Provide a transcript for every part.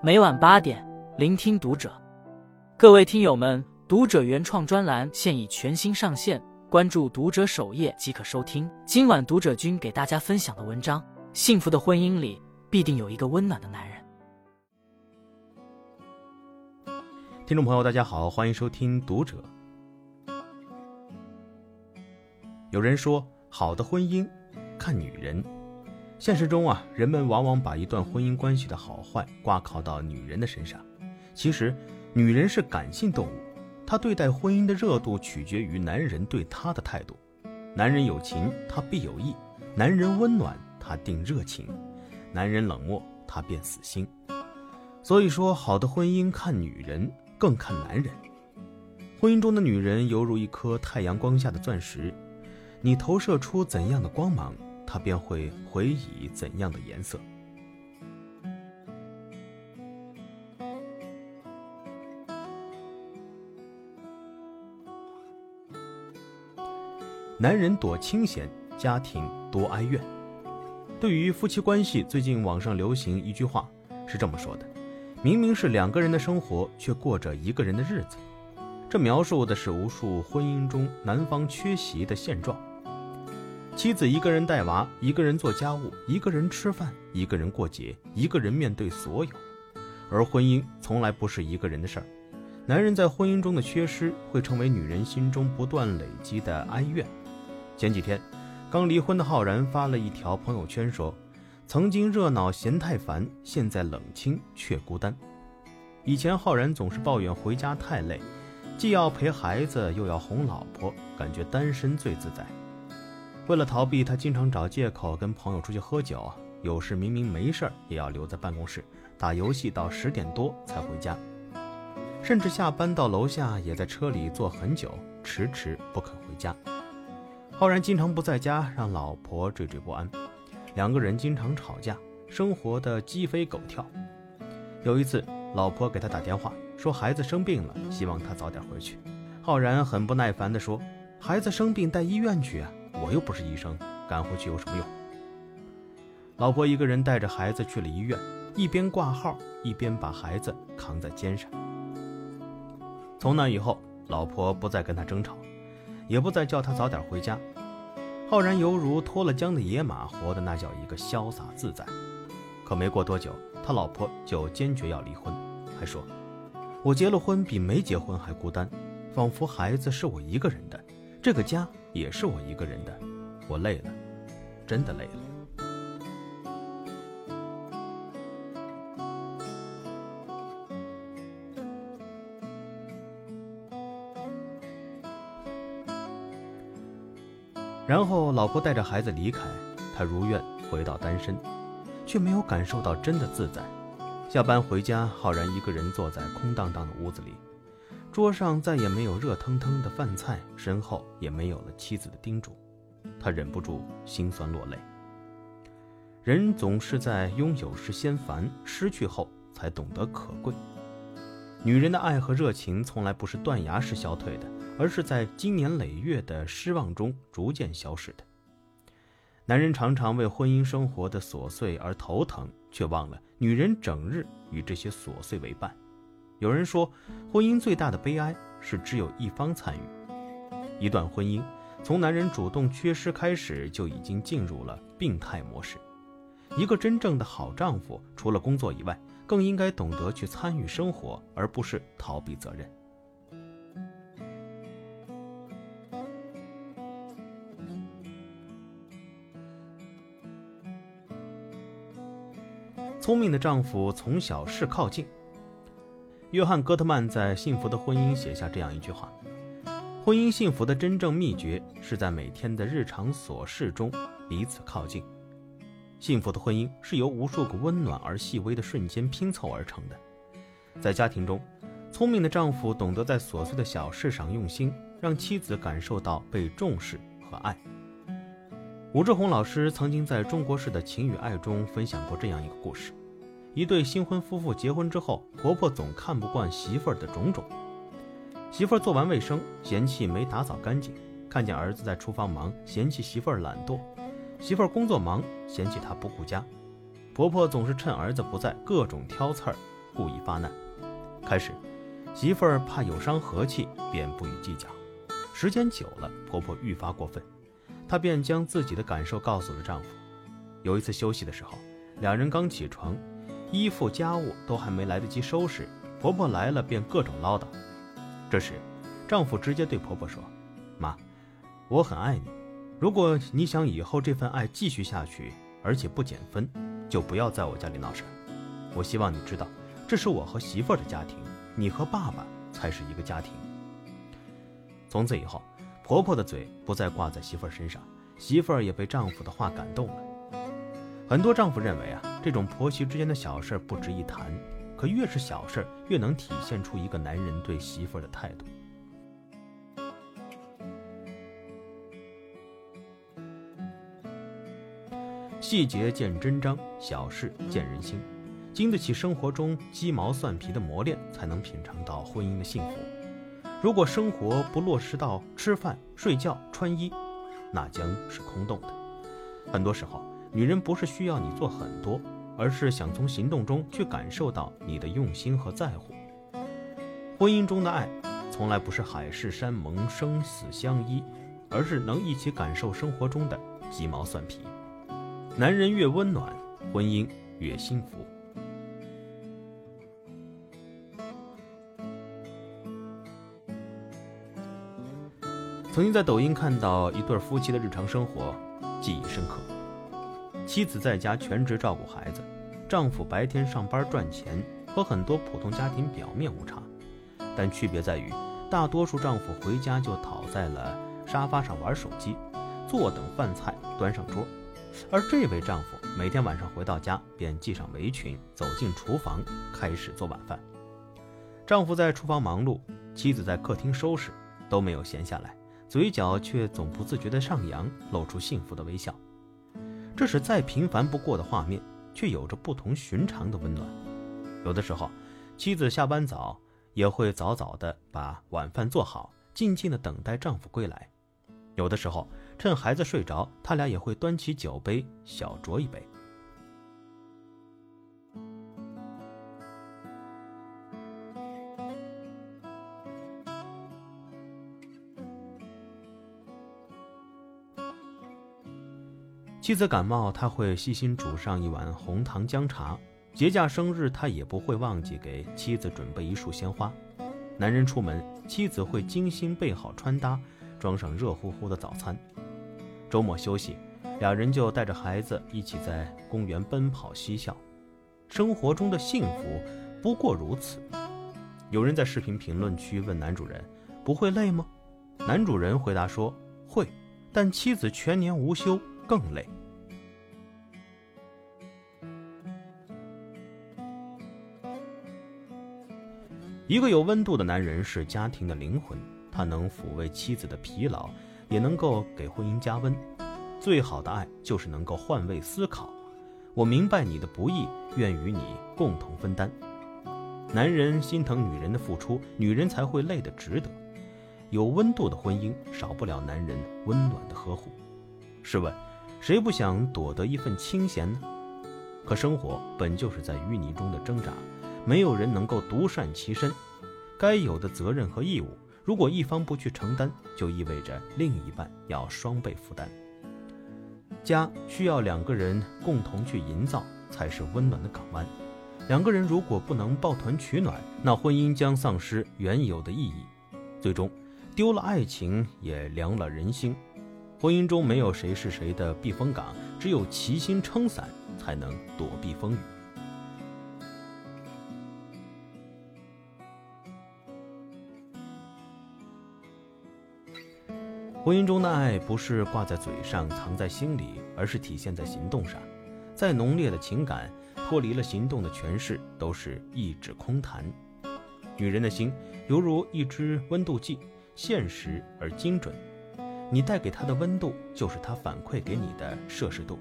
每晚八点，聆听读者。各位听友们，读者原创专栏现已全新上线，关注读者首页即可收听。今晚读者君给大家分享的文章：幸福的婚姻里必定有一个温暖的男人。听众朋友，大家好，欢迎收听读者。有人说，好的婚姻看女人。现实中啊，人们往往把一段婚姻关系的好坏挂靠到女人的身上。其实，女人是感性动物，她对待婚姻的热度取决于男人对她的态度。男人有情，她必有意；男人温暖，她定热情；男人冷漠，她便死心。所以说，好的婚姻看女人，更看男人。婚姻中的女人犹如一颗太阳光下的钻石，你投射出怎样的光芒？它便会回以怎样的颜色？男人躲清闲，家庭多哀怨。对于夫妻关系，最近网上流行一句话，是这么说的：明明是两个人的生活，却过着一个人的日子。这描述的是无数婚姻中男方缺席的现状。妻子一个人带娃，一个人做家务，一个人吃饭，一个人过节，一个人面对所有。而婚姻从来不是一个人的事儿。男人在婚姻中的缺失，会成为女人心中不断累积的哀怨。前几天，刚离婚的浩然发了一条朋友圈说：“曾经热闹嫌太烦，现在冷清却孤单。以前浩然总是抱怨回家太累，既要陪孩子，又要哄老婆，感觉单身最自在。”为了逃避，他经常找借口跟朋友出去喝酒，有时明明没事儿也要留在办公室打游戏到十点多才回家，甚至下班到楼下也在车里坐很久，迟迟不肯回家。浩然经常不在家，让老婆惴惴不安，两个人经常吵架，生活的鸡飞狗跳。有一次，老婆给他打电话说孩子生病了，希望他早点回去。浩然很不耐烦地说：“孩子生病带医院去啊。”我又不是医生，赶回去有什么用？老婆一个人带着孩子去了医院，一边挂号一边把孩子扛在肩上。从那以后，老婆不再跟他争吵，也不再叫他早点回家。浩然犹如脱了缰的野马，活的那叫一个潇洒自在。可没过多久，他老婆就坚决要离婚，还说：“我结了婚比没结婚还孤单，仿佛孩子是我一个人的。”这个家也是我一个人的，我累了，真的累了。然后老婆带着孩子离开，他如愿回到单身，却没有感受到真的自在。下班回家，浩然一个人坐在空荡荡的屋子里。桌上再也没有热腾腾的饭菜，身后也没有了妻子的叮嘱，他忍不住心酸落泪。人总是在拥有时先烦，失去后才懂得可贵。女人的爱和热情从来不是断崖式消退的，而是在经年累月的失望中逐渐消逝的。男人常常为婚姻生活的琐碎而头疼，却忘了女人整日与这些琐碎为伴。有人说，婚姻最大的悲哀是只有一方参与。一段婚姻从男人主动缺失开始，就已经进入了病态模式。一个真正的好丈夫，除了工作以外，更应该懂得去参与生活，而不是逃避责任。聪明的丈夫从小事靠近。约翰·戈特曼在《幸福的婚姻》写下这样一句话：“婚姻幸福的真正秘诀是在每天的日常琐事中彼此靠近。幸福的婚姻是由无数个温暖而细微的瞬间拼凑而成的。在家庭中，聪明的丈夫懂得在琐碎的小事上用心，让妻子感受到被重视和爱。”武志红老师曾经在中国式的情与爱中分享过这样一个故事。一对新婚夫妇结婚之后，婆婆总看不惯媳妇儿的种种。媳妇儿做完卫生，嫌弃没打扫干净；看见儿子在厨房忙，嫌弃媳妇儿懒惰；媳妇儿工作忙，嫌弃他不顾家。婆婆总是趁儿子不在，各种挑刺儿，故意发难。开始，媳妇儿怕有伤和气，便不予计较。时间久了，婆婆愈发过分，她便将自己的感受告诉了丈夫。有一次休息的时候，两人刚起床，衣服家务都还没来得及收拾，婆婆来了便各种唠叨。这时，丈夫直接对婆婆说：“妈，我很爱你，如果你想以后这份爱继续下去，而且不减分，就不要在我家里闹事。我希望你知道，这是我和媳妇儿的家庭，你和爸爸才是一个家庭。”从此以后，婆婆的嘴不再挂在媳妇儿身上，媳妇儿也被丈夫的话感动了。很多丈夫认为啊，这种婆媳之间的小事不值一谈，可越是小事，越能体现出一个男人对媳妇儿的态度。细节见真章，小事见人心，经得起生活中鸡毛蒜皮的磨练，才能品尝到婚姻的幸福。如果生活不落实到吃饭、睡觉、穿衣，那将是空洞的。很多时候。女人不是需要你做很多，而是想从行动中去感受到你的用心和在乎。婚姻中的爱，从来不是海誓山盟、生死相依，而是能一起感受生活中的鸡毛蒜皮。男人越温暖，婚姻越幸福。曾经在抖音看到一对夫妻的日常生活，记忆深刻。妻子在家全职照顾孩子，丈夫白天上班赚钱，和很多普通家庭表面无差，但区别在于，大多数丈夫回家就躺在了沙发上玩手机，坐等饭菜端上桌，而这位丈夫每天晚上回到家便系上围裙，走进厨房开始做晚饭。丈夫在厨房忙碌，妻子在客厅收拾，都没有闲下来，嘴角却总不自觉地上扬，露出幸福的微笑。这是再平凡不过的画面，却有着不同寻常的温暖。有的时候，妻子下班早，也会早早的把晚饭做好，静静的等待丈夫归来。有的时候，趁孩子睡着，他俩也会端起酒杯，小酌一杯。妻子感冒，他会细心煮上一碗红糖姜茶；节假生日，他也不会忘记给妻子准备一束鲜花。男人出门，妻子会精心备好穿搭，装上热乎乎的早餐。周末休息，俩人就带着孩子一起在公园奔跑嬉笑。生活中的幸福不过如此。有人在视频评论区问男主人：“不会累吗？”男主人回答说：“会，但妻子全年无休，更累。”一个有温度的男人是家庭的灵魂，他能抚慰妻子的疲劳，也能够给婚姻加温。最好的爱就是能够换位思考，我明白你的不易，愿与你共同分担。男人心疼女人的付出，女人才会累得值得。有温度的婚姻少不了男人温暖的呵护。试问，谁不想躲得一份清闲呢？可生活本就是在淤泥中的挣扎。没有人能够独善其身，该有的责任和义务，如果一方不去承担，就意味着另一半要双倍负担。家需要两个人共同去营造，才是温暖的港湾。两个人如果不能抱团取暖，那婚姻将丧失原有的意义，最终丢了爱情，也凉了人心。婚姻中没有谁是谁的避风港，只有齐心撑伞，才能躲避风雨。婚姻中的爱不是挂在嘴上、藏在心里，而是体现在行动上。再浓烈的情感，脱离了行动的诠释，都是一纸空谈。女人的心犹如一支温度计，现实而精准。你带给她的温度，就是她反馈给你的摄氏度。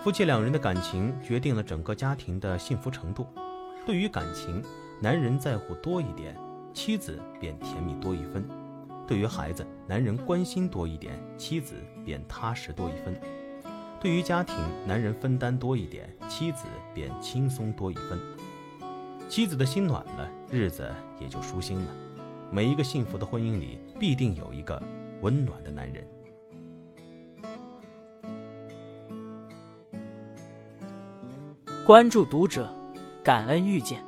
夫妻两人的感情决定了整个家庭的幸福程度。对于感情，男人在乎多一点，妻子便甜蜜多一分；对于孩子，男人关心多一点，妻子便踏实多一分；对于家庭，男人分担多一点，妻子便轻松多一分。妻子的心暖了，日子也就舒心了。每一个幸福的婚姻里，必定有一个温暖的男人。关注读者，感恩遇见。